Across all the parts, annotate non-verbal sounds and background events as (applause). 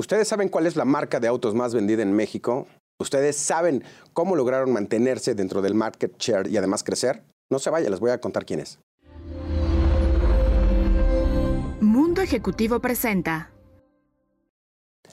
¿Ustedes saben cuál es la marca de autos más vendida en México? ¿Ustedes saben cómo lograron mantenerse dentro del market share y además crecer? No se vaya, les voy a contar quién es. Mundo Ejecutivo presenta.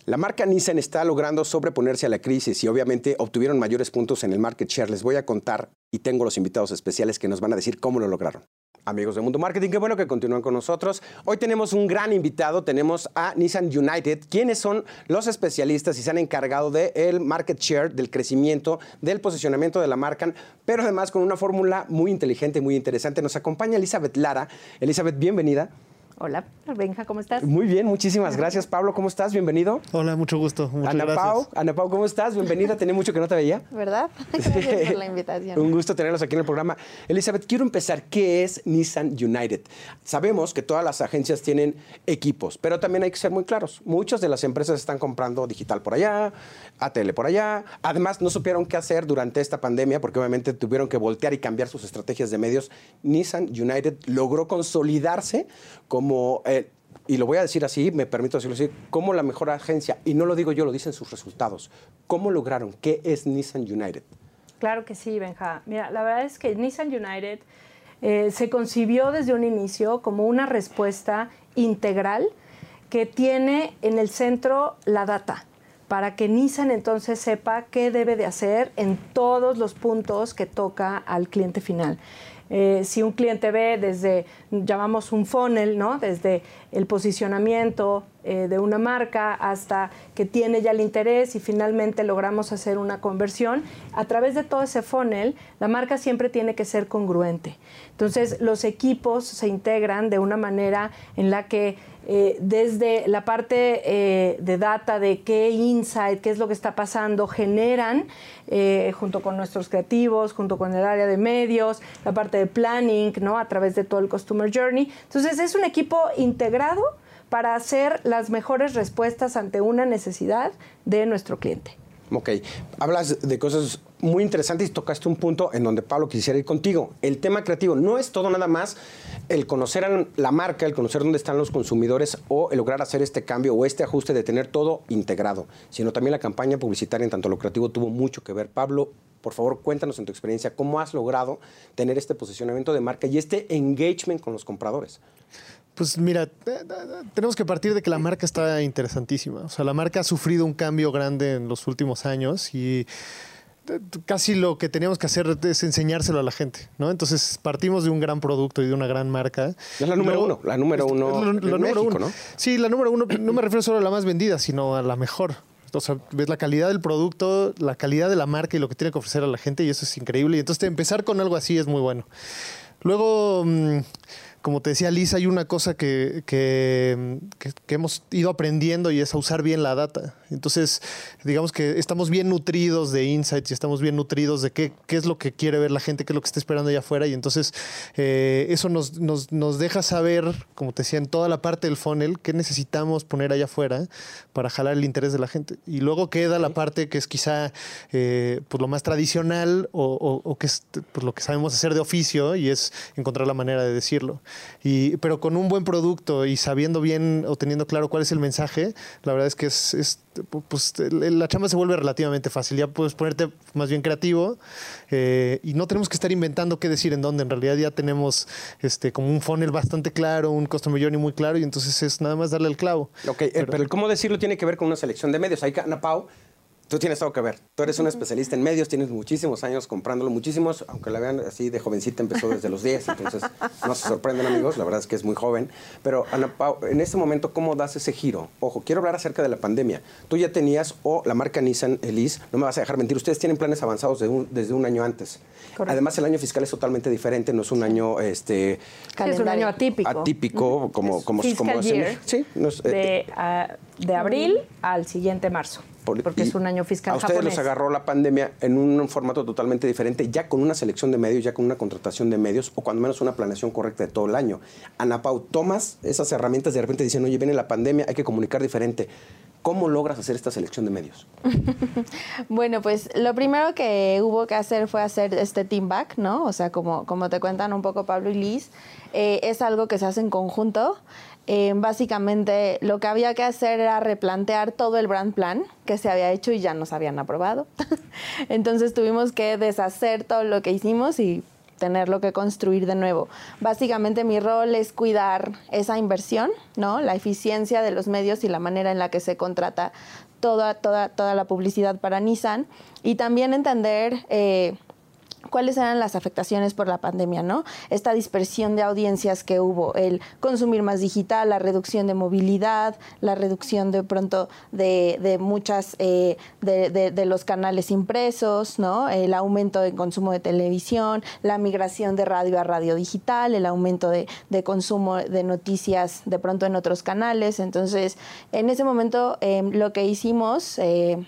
La marca Nissan está logrando sobreponerse a la crisis y obviamente obtuvieron mayores puntos en el market share. Les voy a contar y tengo los invitados especiales que nos van a decir cómo lo lograron. Amigos de Mundo Marketing, qué bueno que continúan con nosotros. Hoy tenemos un gran invitado, tenemos a Nissan United, quienes son los especialistas y se han encargado del market share, del crecimiento, del posicionamiento de la marca, pero además con una fórmula muy inteligente, muy interesante. Nos acompaña Elizabeth Lara. Elizabeth, bienvenida. Hola, Benja, ¿cómo estás? Muy bien, muchísimas gracias. Pablo, ¿cómo estás? Bienvenido. Hola, mucho gusto. Muchas Ana gracias. Pau, Ana Pau, ¿cómo estás? Bienvenida, tenía mucho que no te veía. ¿Verdad? (laughs) Gracias por la invitación. Un gusto tenerlos aquí en el programa. Elizabeth, quiero empezar. ¿Qué es Nissan United? Sabemos que todas las agencias tienen equipos, pero también hay que ser muy claros. Muchas de las empresas están comprando digital por allá, ATL por allá. Además, no supieron qué hacer durante esta pandemia porque obviamente tuvieron que voltear y cambiar sus estrategias de medios. Nissan United logró consolidarse como... eh, y lo voy a decir así, me permito decirlo así, como la mejor agencia, y no lo digo yo, lo dicen sus resultados. ¿Cómo lograron? ¿Qué es Nissan United? Claro que sí, Benja. Mira, la verdad es que Nissan United eh, se concibió desde un inicio como una respuesta integral que tiene en el centro la data para que Nissan entonces sepa qué debe de hacer en todos los puntos que toca al cliente final. Eh, si un cliente ve desde, llamamos un funnel, ¿no? desde el posicionamiento eh, de una marca hasta que tiene ya el interés y finalmente logramos hacer una conversión, a través de todo ese funnel, la marca siempre tiene que ser congruente. Entonces, los equipos se integran de una manera en la que eh, desde la parte eh, de data, de qué insight, qué es lo que está pasando, generan, eh, junto con nuestros creativos, junto con el área de medios, la parte de planning, ¿no? A través de todo el Customer Journey. Entonces, es un equipo integrado para hacer las mejores respuestas ante una necesidad de nuestro cliente. Ok, hablas de cosas muy interesantes y tocaste un punto en donde Pablo quisiera ir contigo. El tema creativo no es todo nada más el conocer la marca, el conocer dónde están los consumidores o el lograr hacer este cambio o este ajuste de tener todo integrado, sino también la campaña publicitaria en tanto lo creativo tuvo mucho que ver. Pablo, por favor, cuéntanos en tu experiencia cómo has logrado tener este posicionamiento de marca y este engagement con los compradores. Pues mira, eh, eh, tenemos que partir de que la marca está interesantísima. O sea, la marca ha sufrido un cambio grande en los últimos años y casi lo que teníamos que hacer es enseñárselo a la gente, ¿no? Entonces partimos de un gran producto y de una gran marca. Es la número Luego- uno, la número uno la- la en número México, uno. ¿no? Sí, la número uno, no me refiero solo a la más vendida, sino a la mejor. O sea, ves la calidad del producto, la calidad de la marca y lo que tiene que ofrecer a la gente y eso es increíble. Y entonces empezar con algo así es muy bueno. Luego, mm, como te decía Lisa, hay una cosa que, que, que- que hemos ido aprendiendo y es a usar bien la data. Entonces, digamos que estamos bien nutridos de insights y estamos bien nutridos de qué, qué es lo que quiere ver la gente, qué es lo que está esperando allá afuera. Y entonces, eh, eso nos, nos, nos deja saber, como te decía, en toda la parte del funnel, qué necesitamos poner allá afuera para jalar el interés de la gente. Y luego queda la parte que es quizá eh, pues lo más tradicional o, o- o que es pues, lo que sabemos hacer de oficio y es encontrar la manera de decirlo. Y, pero con un buen producto y sabiendo bien o teniendo claro cuál es el mensaje, la verdad es que es, es, pues, la chamba se vuelve relativamente fácil. Ya puedes ponerte más bien creativo eh, y no tenemos que estar inventando qué decir en dónde. En realidad ya tenemos este, como un funnel bastante claro, un customer journey muy claro y entonces es nada más darle el clavo. Ok, eh, pero, el cómo decirlo tiene que ver con una selección de medios. Ahí, Ana Pau, tú tienes todo que ver. Tú eres una especialista en medios, tienes muchísimos años comprándolo, muchísimos, aunque la vean así de jovencita, empezó desde los 10, entonces no se sorprenden amigos, la verdad es que es muy joven. Pero Ana Pau, en este momento, ¿cómo das ese giro? Ojo, quiero hablar acerca de la pandemia. Tú ya tenías, o la marca Nissan Elise, no me vas a dejar mentir, ustedes tienen planes avanzados de un- desde un año antes. Correcto. Además, el año fiscal es totalmente diferente, no es un año... Este, es un año atípico. atípico, como, como, como. Sí, no es- eh, de, ah, de abril al siguiente marzo, Por- porque y es un año fiscal A ustedes japonés. los agarró la pandemia en un formato totalmente diferente, ya con una selección de medios, ya con una contratación de medios, o cuando menos una planeación correcta de todo el año. Ana Pau, tomas esas herramientas de repente dicen, oye, viene la pandemia, hay que comunicar diferente. ¿Cómo logras hacer esta selección de medios? (laughs) Bueno, pues lo primero que hubo que hacer fue hacer este team back, ¿no? O sea, como, como te cuentan un poco Pablo y Liz, eh, es algo que se hace en conjunto. Eh, básicamente lo que había que hacer era replantear todo el brand plan que se había hecho y ya nos habían aprobado. (laughs) Entonces tuvimos que deshacer todo lo que hicimos y tenerlo que construir de nuevo. Básicamente mi rol es cuidar esa inversión, ¿no? La eficiencia de los medios y la manera en la que se contrata toda, toda, toda la publicidad para Nissan y también entender eh, cuáles eran las afectaciones por la pandemia, ¿no? Esta dispersión de audiencias que hubo, el consumir más digital, la reducción de movilidad, la reducción de pronto de, muchas eh, de, los canales impresos, ¿no? El aumento del consumo de televisión, la migración de radio a radio digital, el aumento de, consumo de noticias de pronto en otros canales. Entonces, en ese momento eh, lo que hicimos eh,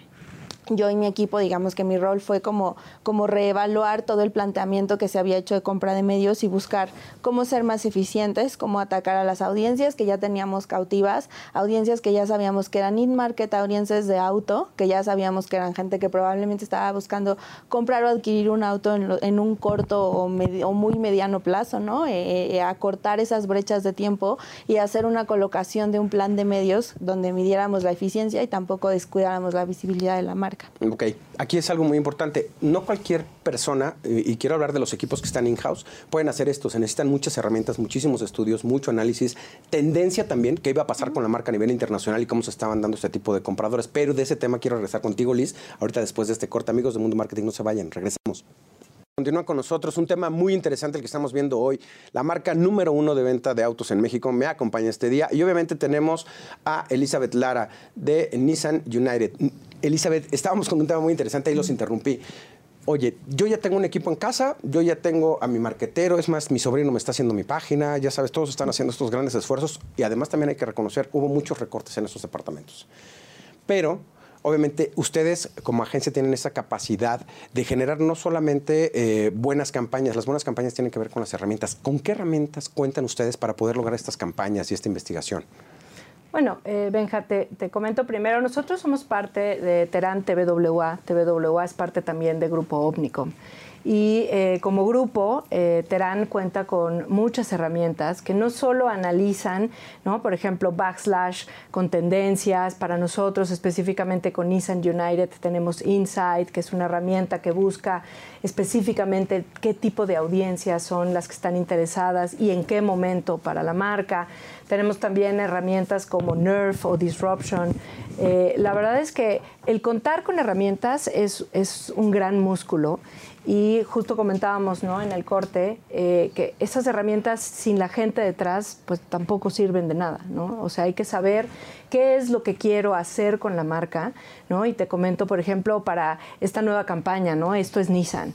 yo y mi equipo, digamos que mi rol fue como, como reevaluar todo el planteamiento que se había hecho de compra de medios y buscar cómo ser más eficientes, cómo atacar a las audiencias que ya teníamos cautivas, audiencias que ya sabíamos que eran in-market audiencias de auto, que ya sabíamos que eran gente que probablemente estaba buscando comprar o adquirir un auto en, un corto o, muy mediano plazo, ¿no? Eh, eh, acortar esas brechas de tiempo y hacer una colocación de un plan de medios donde midiéramos la eficiencia y tampoco descuidáramos la visibilidad de la marca. Ok, aquí es algo muy importante. No cualquier persona, y quiero hablar de los equipos que están in-house, pueden hacer esto. Se necesitan muchas herramientas, muchísimos estudios, mucho análisis, tendencia también, qué iba a pasar con la marca a nivel internacional y cómo se estaban dando este tipo de compradores. Pero de ese tema quiero regresar contigo, Liz, ahorita después de este corte. Amigos de Mundo Marketing, no se vayan, regresamos. Continúa con nosotros un tema muy interesante el que estamos viendo hoy. La marca número uno de venta de autos en México me acompaña este día y obviamente tenemos a Elizabeth Lara de Nissan United. Elizabeth, estábamos con un tema muy interesante y los interrumpí. Oye, yo ya tengo un equipo en casa, yo ya tengo a mi marquetero, es más, mi sobrino me está haciendo mi página, ya sabes, todos están haciendo estos grandes esfuerzos y además también hay que reconocer, hubo muchos recortes en esos departamentos. Pero obviamente ustedes como agencia tienen esa capacidad de generar no solamente eh, buenas campañas, las buenas campañas tienen que ver con las herramientas. ¿Con qué herramientas cuentan ustedes para poder lograr estas campañas y esta investigación? Bueno, eh, Benja, te, comento primero, nosotros somos parte de Terán TVWA, TVWA es parte también de Grupo Omnicom. Y eh, como grupo, eh, Terán cuenta con muchas herramientas que no solo analizan, ¿no? por ejemplo, backslash con tendencias. Para nosotros, específicamente con Nissan United, tenemos Insight, que es una herramienta que busca específicamente qué tipo de audiencias son las que están interesadas y en qué momento para la marca. Tenemos también herramientas como Nerf o Disruption. Eh, la verdad es que el contar con herramientas es, es un gran músculo y justo comentábamos ¿no? en el corte eh, que esas herramientas sin la gente detrás pues tampoco sirven de nada. ¿no? O sea, hay que saber qué es lo que quiero hacer con la marca. ¿no? Y te comento, por ejemplo, para esta nueva campaña, ¿no? esto es Nissan.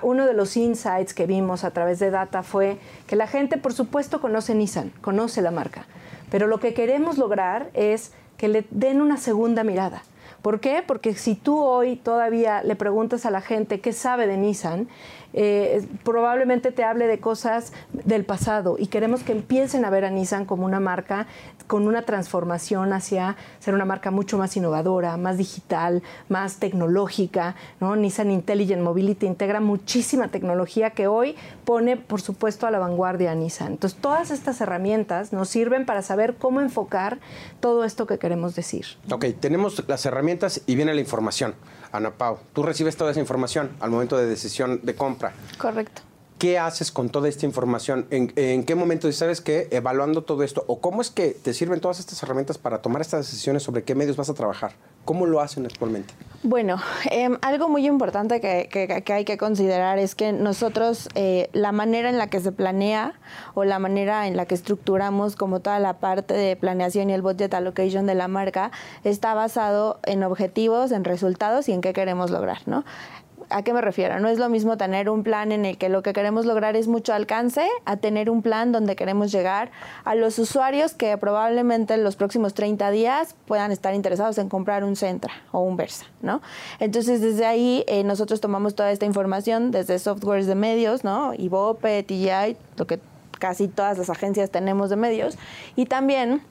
Uno de los insights que vimos a través de data fue que la gente, por supuesto, conoce Nissan, conoce la marca. Pero lo que queremos lograr es que le den una segunda mirada ¿Por qué? Porque si tú hoy todavía le preguntas a la gente qué sabe de Nissan, eh, probablemente te hable de cosas del pasado y queremos que empiecen a ver a Nissan como una marca con una transformación hacia ser una marca mucho más innovadora, más digital, más tecnológica. ¿no? Nissan Intelligent Mobility integra muchísima tecnología que hoy pone, por supuesto, a la vanguardia a Nissan. Entonces, todas estas herramientas nos sirven para saber cómo enfocar todo esto que queremos decir. Ok, tenemos las herramientas y viene la información. Ana Pau, tú recibes toda esa información al momento de decisión de compra. Correcto. ¿Qué haces con toda esta información? ¿En, qué momento sabes que evaluando todo esto? ¿O cómo es que te sirven todas estas herramientas para tomar estas decisiones sobre qué medios vas a trabajar? ¿Cómo lo hacen actualmente? Bueno, em, algo muy importante que, hay que considerar es que nosotros eh, la manera en la que se planea o la manera en la que estructuramos como toda la parte de planeación y el budget allocation de la marca está basado en objetivos, en resultados y en qué queremos lograr, ¿no? ¿A qué me refiero? No es lo mismo tener un plan en el que lo que queremos lograr es mucho alcance a tener un plan donde queremos llegar a los usuarios que probablemente en los próximos 30 días puedan estar interesados en comprar un Centra o un Versa, ¿no? Entonces, desde ahí eh, nosotros tomamos toda esta información desde softwares de medios, ¿no? Ibope, TGI, lo que casi todas las agencias tenemos de medios, y también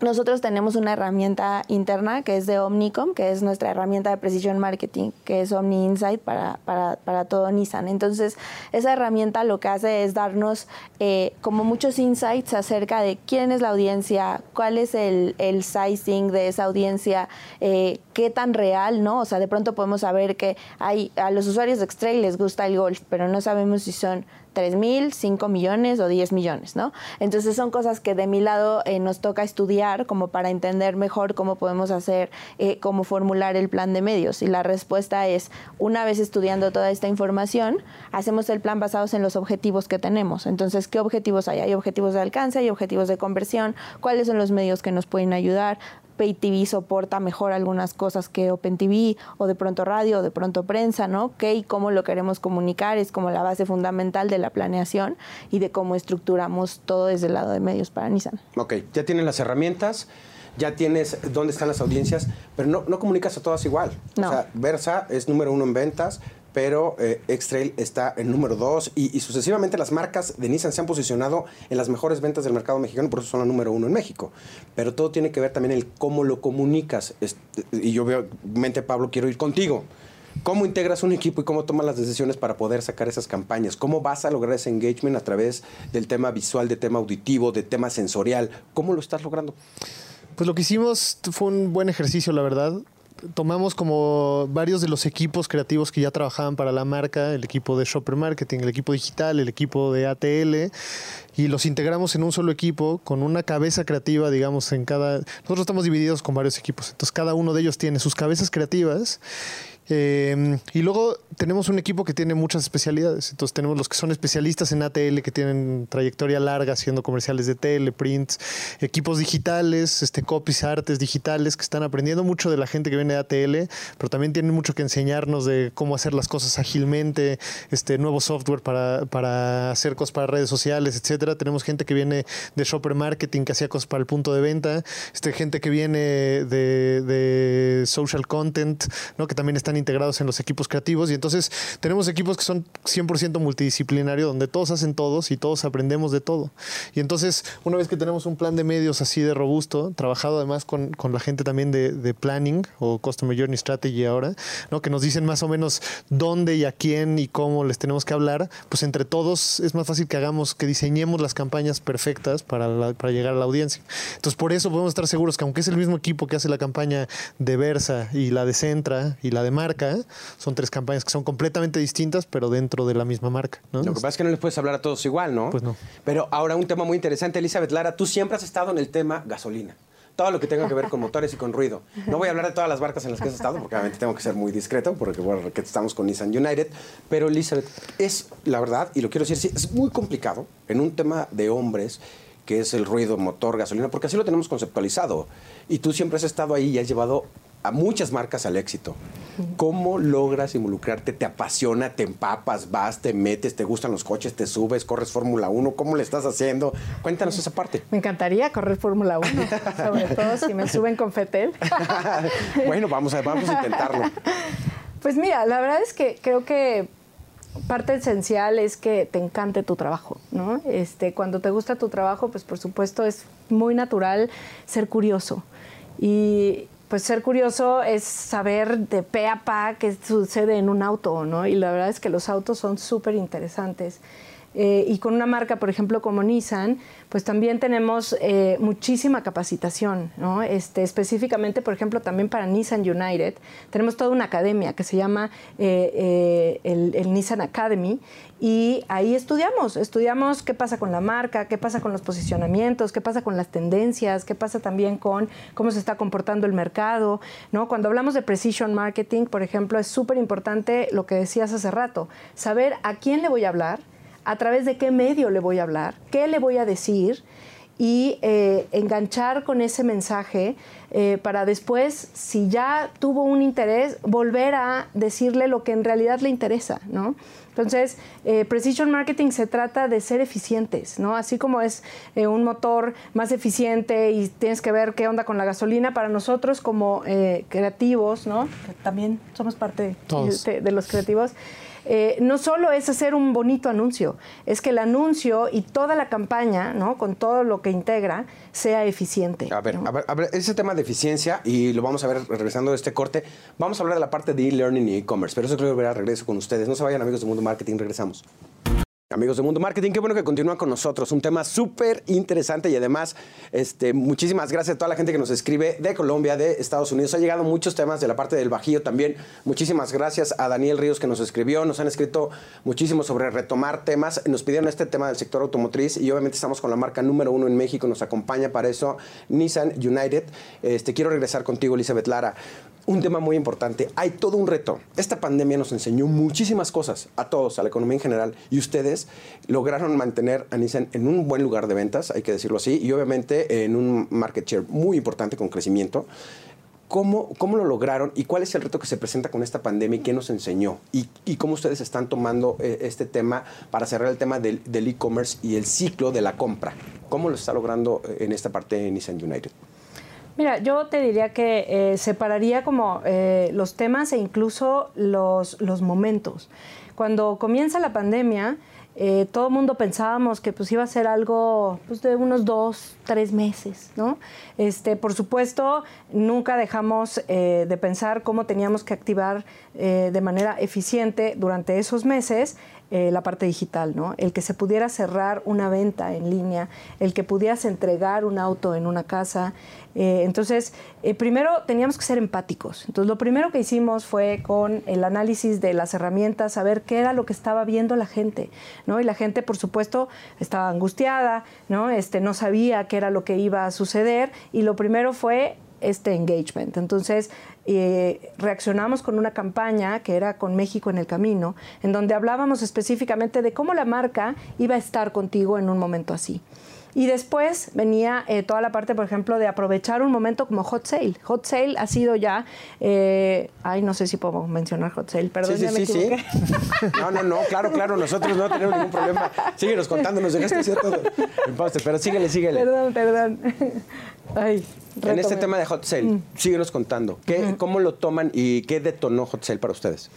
nosotros tenemos una herramienta interna que es de Omnicom, que es nuestra herramienta de Precision Marketing, que es Omni Insight para, para, para todo Nissan. Entonces, esa herramienta lo que hace es darnos eh, como muchos insights acerca de quién es la audiencia, cuál es el, el sizing de esa audiencia, eh, qué tan real, ¿no? O sea, de pronto podemos saber que hay, a los usuarios de X-Trail les gusta el golf, pero no sabemos si son 3 mil, 5 millones o 10 millones, ¿no? Entonces son cosas que de mi lado eh, nos toca estudiar como para entender mejor cómo podemos hacer, eh, cómo formular el plan de medios. Y la respuesta es, una vez estudiando toda esta información, hacemos el plan basados en los objetivos que tenemos. Entonces, ¿qué objetivos hay? Hay objetivos de alcance, hay objetivos de conversión, cuáles son los medios que nos pueden ayudar, Pay TV soporta mejor algunas cosas que Open TV o de pronto radio o de pronto prensa, ¿no? ¿Qué y cómo lo queremos comunicar? Es como la base fundamental de la planeación y de cómo estructuramos todo desde el lado de medios para Nissan. Ok, ya tienen las herramientas, ya tienes dónde están las audiencias, pero no, no comunicas a todas igual. No. O sea, Versa es número uno en ventas, pero eh, X-Trail está en número dos y, y sucesivamente las marcas de Nissan se han posicionado en las mejores ventas del mercado mexicano, por eso son la número uno en México. Pero todo tiene que ver también el cómo lo comunicas. Este, y yo veo, mente Pablo, quiero ir contigo. ¿Cómo integras un equipo y cómo tomas las decisiones para poder sacar esas campañas? ¿Cómo vas a lograr ese engagement a través del tema visual, de tema auditivo, de tema sensorial? ¿Cómo lo estás logrando? Pues lo que hicimos fue un buen ejercicio, la verdad. Tomamos como varios de los equipos creativos que ya trabajaban para la marca, el equipo de Shopper Marketing, el equipo digital, el equipo de ATL, y los integramos en un solo equipo con una cabeza creativa, digamos, en cada... Nosotros estamos divididos con varios equipos, entonces cada uno de ellos tiene sus cabezas creativas eh, y luego tenemos un equipo que tiene muchas especialidades. Entonces tenemos los que son especialistas en ATL, que tienen trayectoria larga haciendo comerciales de tele, prints, equipos digitales, este, copies, artes digitales, que están aprendiendo mucho de la gente que viene de ATL, pero también tienen mucho que enseñarnos de cómo hacer las cosas ágilmente, este, nuevo software para, para hacer cosas para redes sociales, etcétera. Tenemos gente que viene de shopper marketing, que hacía cosas para el punto de venta, este, gente que viene de, de social content, ¿no? que también están integrados en los equipos creativos y entonces tenemos equipos que son 100% multidisciplinario donde todos hacen todos y todos aprendemos de todo. Y entonces una vez que tenemos un plan de medios así de robusto, trabajado además con, con la gente también de, de, planning o Customer Journey Strategy ahora, ¿no? que nos dicen más o menos dónde y a quién y cómo les tenemos que hablar, pues entre todos es más fácil que hagamos, que diseñemos las campañas perfectas para, la, para llegar a la audiencia. Entonces por eso podemos estar seguros que aunque es el mismo equipo que hace la campaña de Versa y la de Centra y la de marca, son tres campañas que son completamente distintas, pero dentro de la misma marca. ¿no? Lo que pasa es que no les puedes hablar a todos igual, ¿no? Pues no. Pero ahora un tema muy interesante, Elizabeth Lara, tú siempre has estado en el tema gasolina. Todo lo que tenga que ver con motores y con ruido. No voy a hablar de todas las marcas en las que has estado, porque obviamente tengo que ser muy discreto, porque bueno, estamos con Nissan United. Pero Elizabeth, es la verdad, y lo quiero decir, sí, es muy complicado en un tema de hombres que es el ruido, motor, gasolina, porque así lo tenemos conceptualizado. Y tú siempre has estado ahí y has llevado a muchas marcas al éxito. ¿Cómo logras involucrarte? ¿Te apasiona? ¿Te empapas? ¿Vas? ¿Te metes? ¿Te gustan los coches? ¿Te subes? ¿Corres Fórmula 1? ¿Cómo le estás haciendo? Cuéntanos esa parte. Me encantaría correr Fórmula 1, (laughs) sobre todo si me suben con Fetel. (laughs) bueno, vamos a, vamos a intentarlo. (laughs) Pues mira, la verdad es que creo que parte esencial es que te encante tu trabajo, ¿no? Este, cuando te gusta tu trabajo, pues por supuesto es muy natural ser curioso. Y, pues ser curioso es saber de pe a pa qué sucede en un auto, ¿no? Y la verdad es que los autos son súper interesantes. Eh, y con una marca, por ejemplo, como Nissan, pues también tenemos eh, muchísima capacitación, ¿no? Este, específicamente, por ejemplo, también para Nissan United, tenemos toda una academia que se llama eh, el, el Nissan Academy, y ahí estudiamos, estudiamos qué pasa con la marca, qué pasa con los posicionamientos, qué pasa con las tendencias, qué pasa también con cómo se está comportando el mercado, ¿no? Cuando hablamos de precision marketing, por ejemplo, es súper importante lo que decías hace rato, saber a quién le voy a hablar, a través de qué medio le voy a hablar, qué le voy a decir y eh, enganchar con ese mensaje eh, para después, si ya tuvo un interés, volver a decirle lo que en realidad le interesa, ¿no? Entonces, eh, Precision Marketing se trata de ser eficientes, ¿no? Así como es eh, un motor más eficiente y tienes que ver qué onda con la gasolina, para nosotros como eh, creativos, ¿no? Que también somos parte de, de, los creativos, eh, no solo es hacer un bonito anuncio, es que el anuncio y toda la campaña, ¿no? Con todo lo que integra, sea eficiente. A ver, a ver, ese tema de eficiencia, y lo vamos a ver regresando de este corte, vamos a hablar de la parte de e-learning y e-commerce, pero eso creo que verá regreso con ustedes. No se vayan amigos de Mundo Marketing, regresamos. Amigos de Mundo Marketing, qué bueno que continúan con nosotros. Un tema súper interesante y además, este, muchísimas gracias a toda la gente que nos escribe de Colombia, de Estados Unidos. Ha llegado muchos temas de la parte del Bajío también. Muchísimas gracias a Daniel Ríos que nos escribió. Nos han escrito muchísimo sobre retomar temas. Nos pidieron este tema del sector automotriz y obviamente estamos con la marca número uno en México. Nos acompaña para eso Nissan United. Este, quiero regresar contigo, Elizabeth Lara un tema muy importante. Hay todo un reto. Esta pandemia nos enseñó muchísimas cosas a todos, a la economía en general, y ustedes lograron mantener a Nissan en un buen lugar de ventas, hay que decirlo así, y obviamente en un market share muy importante con crecimiento. ¿Cómo, ¿Cómo, lo lograron y cuál es el reto que se presenta con esta pandemia y qué nos enseñó? Y, y cómo ustedes están tomando eh, este tema para cerrar el tema del e-commerce y el ciclo de la compra. ¿Cómo lo está logrando eh, en esta parte de Nissan United? Mira, yo te diría que eh, separaría como eh, los temas e incluso los, los momentos. Cuando comienza la pandemia, eh, todo el mundo pensábamos que pues iba a ser algo pues, de unos dos, tres meses, ¿no? Este, por supuesto, nunca dejamos de pensar cómo teníamos que activar de manera eficiente durante esos meses la parte digital, ¿no? El que se pudiera cerrar una venta en línea, el que pudieras entregar un auto en una casa. entonces, primero teníamos que ser empáticos. Entonces, lo primero que hicimos fue con el análisis de las herramientas, saber qué era lo que estaba viendo la gente. Y la gente, por supuesto, estaba angustiada, ¿no? Este, no sabía qué era lo que iba a suceder y lo primero fue este engagement. Entonces, eh, reaccionamos con una campaña que era con México en el camino, en donde hablábamos específicamente de cómo la marca iba a estar contigo en un momento así. Y después venía eh, toda la parte, por ejemplo, de aprovechar un momento como Hot Sale. Hot Sale ha sido ya, eh, ay, no sé si puedo mencionar Hot Sale, perdón, sí, sí, sí, sí. (laughs) No, no, no, claro, claro, nosotros no tenemos ningún problema. Síguenos contando, nos dejaste decir todo. Pero síguele, síguele. Perdón, perdón. Ay, en este tema de Hot Sale, mm. síguenos contando. ¿Qué, ¿Cómo lo toman y qué detonó Hot Sale para ustedes?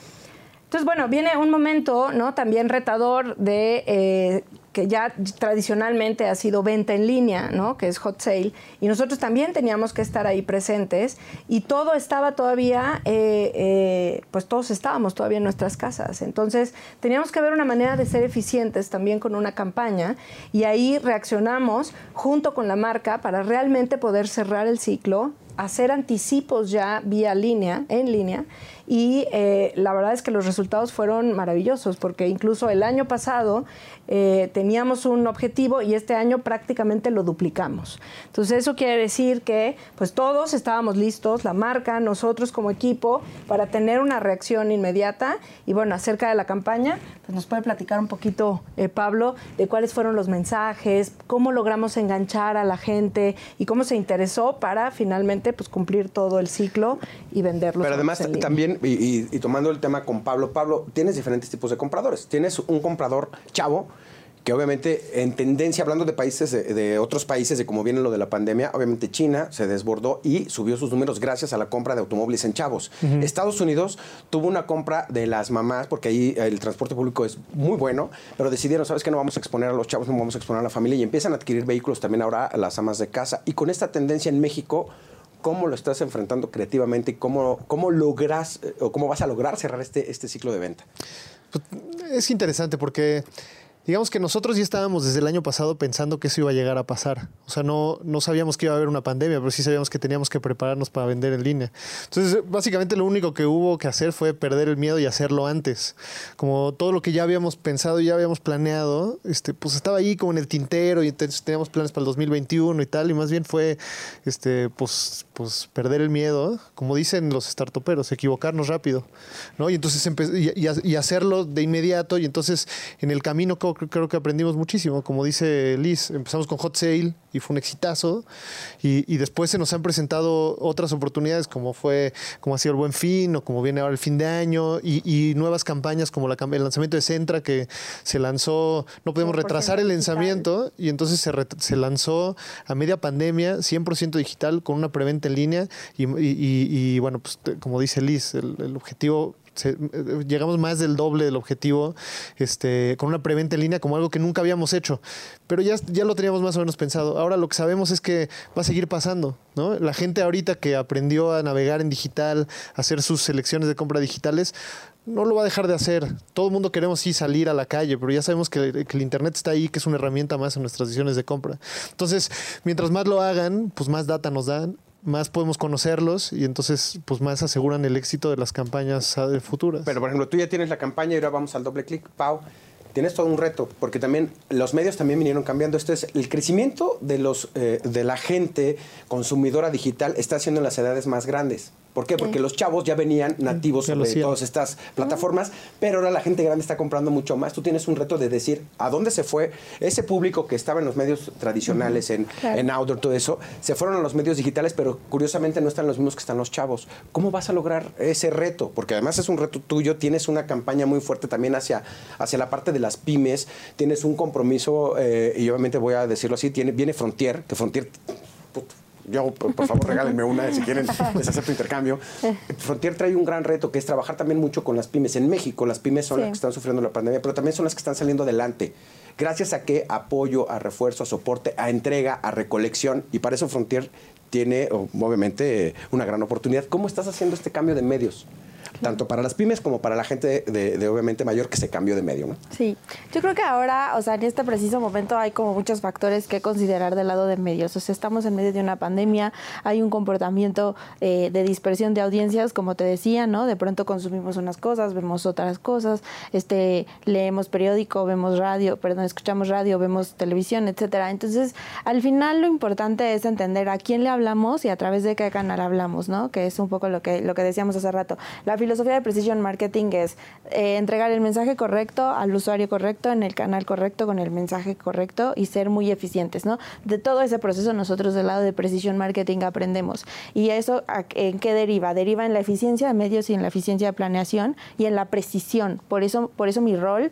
Entonces, bueno, viene un momento, ¿no? También retador de eh, que ya tradicionalmente ha sido venta en línea, ¿no? que es hot sale, y nosotros también teníamos que estar ahí presentes y todo estaba todavía, eh, eh, pues todos estábamos todavía en nuestras casas. Entonces teníamos que ver una manera de ser eficientes también con una campaña y ahí reaccionamos junto con la marca para realmente poder cerrar el ciclo hacer anticipos ya vía línea, en línea, y eh, la verdad es que los resultados fueron maravillosos, porque incluso el año pasado eh, teníamos un objetivo y este año prácticamente lo duplicamos. Entonces eso quiere decir que pues todos estábamos listos, la marca, nosotros como equipo, para tener una reacción inmediata. Y bueno, acerca de la campaña, pues nos puede platicar un poquito eh, Pablo de cuáles fueron los mensajes, cómo logramos enganchar a la gente y cómo se interesó para finalmente pues cumplir todo el ciclo y venderlo. Pero además también, y, y tomando el tema con Pablo, Pablo, tienes diferentes tipos de compradores. Tienes un comprador chavo que obviamente en tendencia, hablando de países, de, otros países, de cómo viene lo de la pandemia, obviamente China se desbordó y subió sus números gracias a la compra de automóviles en chavos. Estados Unidos tuvo una compra de las mamás, porque ahí el transporte público es muy bueno, pero decidieron, ¿sabes que No vamos a exponer a los chavos, no vamos a exponer a la familia y empiezan a adquirir vehículos también ahora a las amas de casa. Y con esta tendencia en México, ¿cómo lo estás enfrentando creativamente y cómo, cómo logras eh, o cómo vas a lograr cerrar este, este ciclo de venta? Pues, es interesante porque digamos que nosotros ya estábamos desde el año pasado pensando que eso iba a llegar a pasar. O sea, no, no sabíamos que iba a haber una pandemia, pero sí sabíamos que teníamos que prepararnos para vender en línea. Entonces, básicamente lo único que hubo que hacer fue perder el miedo y hacerlo antes. Como todo lo que ya habíamos pensado, y ya habíamos planeado, este, pues estaba ahí como en el tintero y entonces teníamos planes para el 2021 y tal, y más bien fue este, pues, pues perder el miedo, como dicen los startuperos, equivocarnos rápido. ¿no? Y entonces y, y, hacerlo de inmediato, y entonces en el camino creo que aprendimos muchísimo. Como dice Liz, empezamos con Hot Sale y fue un exitazo. Y, después se nos han presentado otras oportunidades, como fue, como ha sido el Buen Fin, o como viene ahora el fin de año, y, nuevas campañas como la, el lanzamiento de Centra, que se lanzó, no podemos retrasar el lanzamiento, y entonces se, se lanzó a media pandemia, 100% digital, con una preventa en línea. Y, bueno, pues como dice Liz, el objetivo eh, llegamos más del doble del objetivo este, con una preventa en línea como algo que nunca habíamos hecho. Pero ya, ya lo teníamos más o menos pensado. Ahora lo que sabemos es que va a seguir pasando. ¿no? La gente ahorita que aprendió a navegar en digital, a hacer sus selecciones de compra digitales, no lo va a dejar de hacer. Todo el mundo queremos sí salir a la calle, pero ya sabemos que, que el Internet está ahí, que es una herramienta más en nuestras decisiones de compra. Entonces, mientras más lo hagan, pues más data nos dan, más podemos conocerlos y entonces pues más aseguran el éxito de las campañas ah, futuras. Pero, por ejemplo, tú ya tienes la campaña y ahora vamos al doble clic, Pau. Tienes todo un reto, porque también los medios también vinieron cambiando. Esto es el crecimiento de, los, eh, de la gente consumidora digital está haciendo en las edades más grandes. ¿Por qué? Porque los chavos ya venían nativos de todas estas plataformas, pero ahora la gente grande está comprando mucho más. Tú tienes un reto de decir a dónde se fue ese público que estaba en los medios tradicionales, en, Claro. en outdoor, todo eso, se fueron a los medios digitales, pero curiosamente no están los mismos que están los chavos. ¿Cómo vas a lograr ese reto? Porque además es un reto tuyo, tienes una campaña muy fuerte también hacia, hacia la parte de las pymes, tienes un compromiso, eh, y obviamente voy a decirlo así, tiene, viene Frontier, que Frontier... Yo, por favor, regálenme una si quieren, les acepto intercambio. (laughs) Frontier trae un gran reto que es trabajar también mucho con las pymes. En México, las pymes son Sí. las que están sufriendo la pandemia, pero también son las que están saliendo adelante. Gracias a que apoyo, a refuerzo, a soporte, a entrega, a recolección. Y para eso Frontier tiene, obviamente, una gran oportunidad. ¿Cómo estás haciendo este cambio de medios? Tanto para las pymes como para la gente de, obviamente mayor que se cambió de medio, ¿no? Sí, yo creo que ahora, o sea, en este preciso momento hay como muchos factores que considerar del lado de medios. O sea, estamos en medio de una pandemia, hay un comportamiento eh, de dispersión de audiencias, como te decía, ¿no? De pronto consumimos unas cosas, vemos otras cosas, este, leemos periódico, vemos radio, perdón, escuchamos radio, vemos televisión, etcétera. Entonces, al final lo importante es entender a quién le hablamos y a través de qué canal hablamos, ¿no? Que es un poco lo que, lo que decíamos hace rato. La filosofía de Precision Marketing es eh, entregar el mensaje correcto al usuario correcto, en el canal correcto, con el mensaje correcto y ser muy eficientes, ¿no? De todo ese proceso nosotros del lado de Precision Marketing aprendemos. ¿Y eso en qué deriva? Deriva en la eficiencia de medios y en la eficiencia de planeación y en la precisión. Por eso, por eso mi rol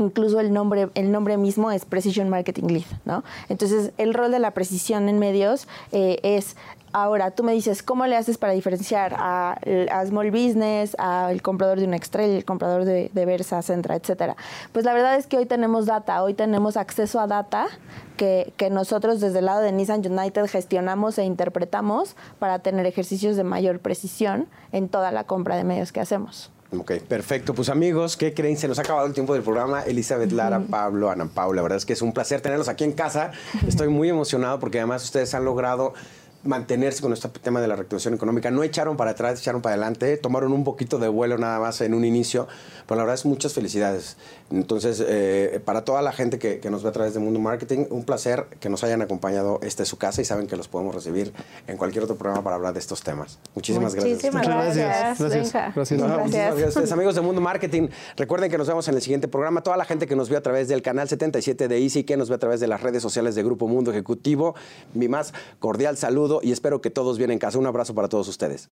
incluso el nombre, el nombre mismo es Precision Marketing Lead, ¿no? Entonces, el rol de la precisión en medios eh, es, ahora, tú me dices, ¿cómo le haces para diferenciar a, Small Business, al comprador de un Excel, el comprador de, de Versa, Centra, etcétera? Pues la verdad es que hoy tenemos data, hoy tenemos acceso a data que, que nosotros desde el lado de Nissan United gestionamos e interpretamos para tener ejercicios de mayor precisión en toda la compra de medios que hacemos. Ok, perfecto. Pues amigos, ¿qué creen? Se nos ha acabado el tiempo del programa. Elizabeth Lara, Pablo, Ana Paula, la verdad es que es un placer tenerlos aquí en casa. Estoy muy emocionado porque además ustedes han logrado mantenerse con este tema de la reactivación económica. No echaron para atrás, echaron para adelante, tomaron un poquito de vuelo nada más en un inicio, pero la verdad es muchas felicidades. Entonces, eh, para toda la gente que, que nos ve a través de Mundo Marketing, un placer que nos hayan acompañado. Esta es su casa y saben que los podemos recibir en cualquier otro programa para hablar de estos temas. Muchísimas gracias. Muchísimas gracias. gracias. Gracias. Gracias. No, Gracias. muchísimas gracias a ustedes. Amigos de Mundo Marketing, recuerden que nos vemos en el siguiente programa. Toda la gente que nos ve a través del canal 77 de Easy, que nos ve a través de las redes sociales de Grupo Mundo Ejecutivo, mi más cordial saludo y espero que todos bien en casa. Un abrazo para todos ustedes.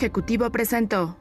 Ejecutivo presentó